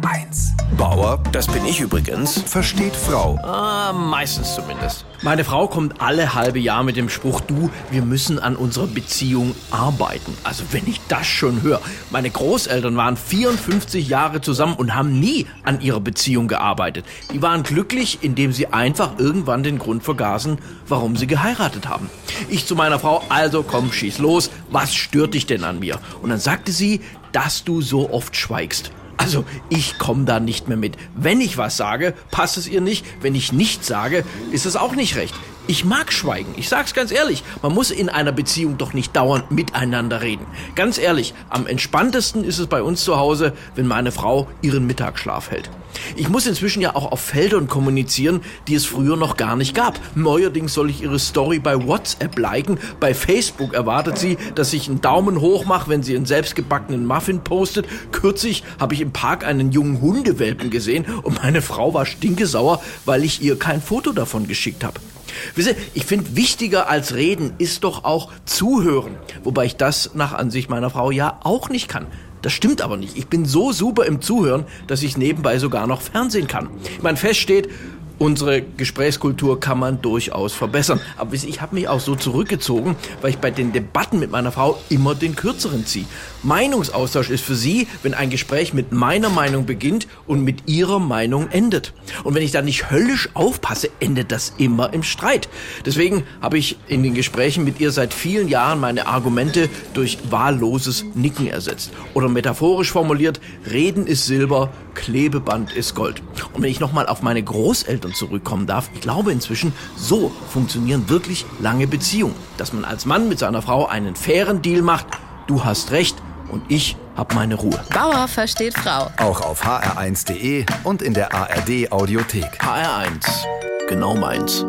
HR1. Bauer, das bin ich übrigens. Versteht Frau. Ah, meistens zumindest. Meine Frau kommt alle halbe Jahr mit dem Spruch, du, wir müssen an unserer Beziehung arbeiten. Also wenn ich das schon höre. Meine Großeltern waren 54 Jahre zusammen und haben nie an ihrer Beziehung gearbeitet. Die waren glücklich, indem sie einfach irgendwann den Grund vergaßen, warum sie geheiratet haben. Ich zu meiner Frau, also komm, schieß los, was stört dich denn an mir? Und dann sagte sie, dass du so oft schweigst. Also ich komme da nicht mehr mit. Wenn ich was sage, passt es ihr nicht. Wenn ich nichts sage, ist es auch nicht recht. Ich mag Schweigen. Ich sag's ganz ehrlich. Man muss in einer Beziehung doch nicht dauernd miteinander reden. Ganz ehrlich, am entspanntesten ist es bei uns zu Hause, wenn meine Frau ihren Mittagsschlaf hält. Ich muss inzwischen ja auch auf Feldern kommunizieren, die es früher noch gar nicht gab. Neuerdings soll ich ihre Story bei WhatsApp liken. Bei Facebook erwartet sie, dass ich einen Daumen hoch mache, wenn sie einen selbstgebackenen Muffin postet. Kürzlich habe ich im Park einen jungen Hundewelpen gesehen und meine Frau war stinkesauer, weil ich ihr kein Foto davon geschickt habe. Wisst ihr, ich finde, wichtiger als reden ist doch auch zuhören. Wobei ich das nach Ansicht meiner Frau ja auch nicht kann. Das stimmt aber nicht. Ich bin so super im Zuhören, dass ich nebenbei sogar noch Fernsehen kann. Ich meine, fest steht, unsere Gesprächskultur kann man durchaus verbessern. Aber ich habe mich auch so zurückgezogen, weil ich bei den Debatten mit meiner Frau immer den kürzeren ziehe. Meinungsaustausch ist für sie, wenn ein Gespräch mit meiner Meinung beginnt und mit ihrer Meinung endet. Und wenn ich da nicht höllisch aufpasse, endet das immer im Streit. Deswegen habe ich in den Gesprächen mit ihr seit vielen Jahren meine Argumente durch wahlloses Nicken ersetzt. Oder metaphorisch formuliert, Reden ist Silber, Klebeband ist Gold. Und wenn ich nochmal auf meine Großeltern zurückkommen darf, ich glaube inzwischen, so funktionieren wirklich lange Beziehungen. Dass man als Mann mit seiner Frau einen fairen Deal macht, du hast recht und ich hab meine Ruhe. Bauer versteht Frau. Auch auf hr1.de und in der ARD Audiothek. HR1. Genau meins.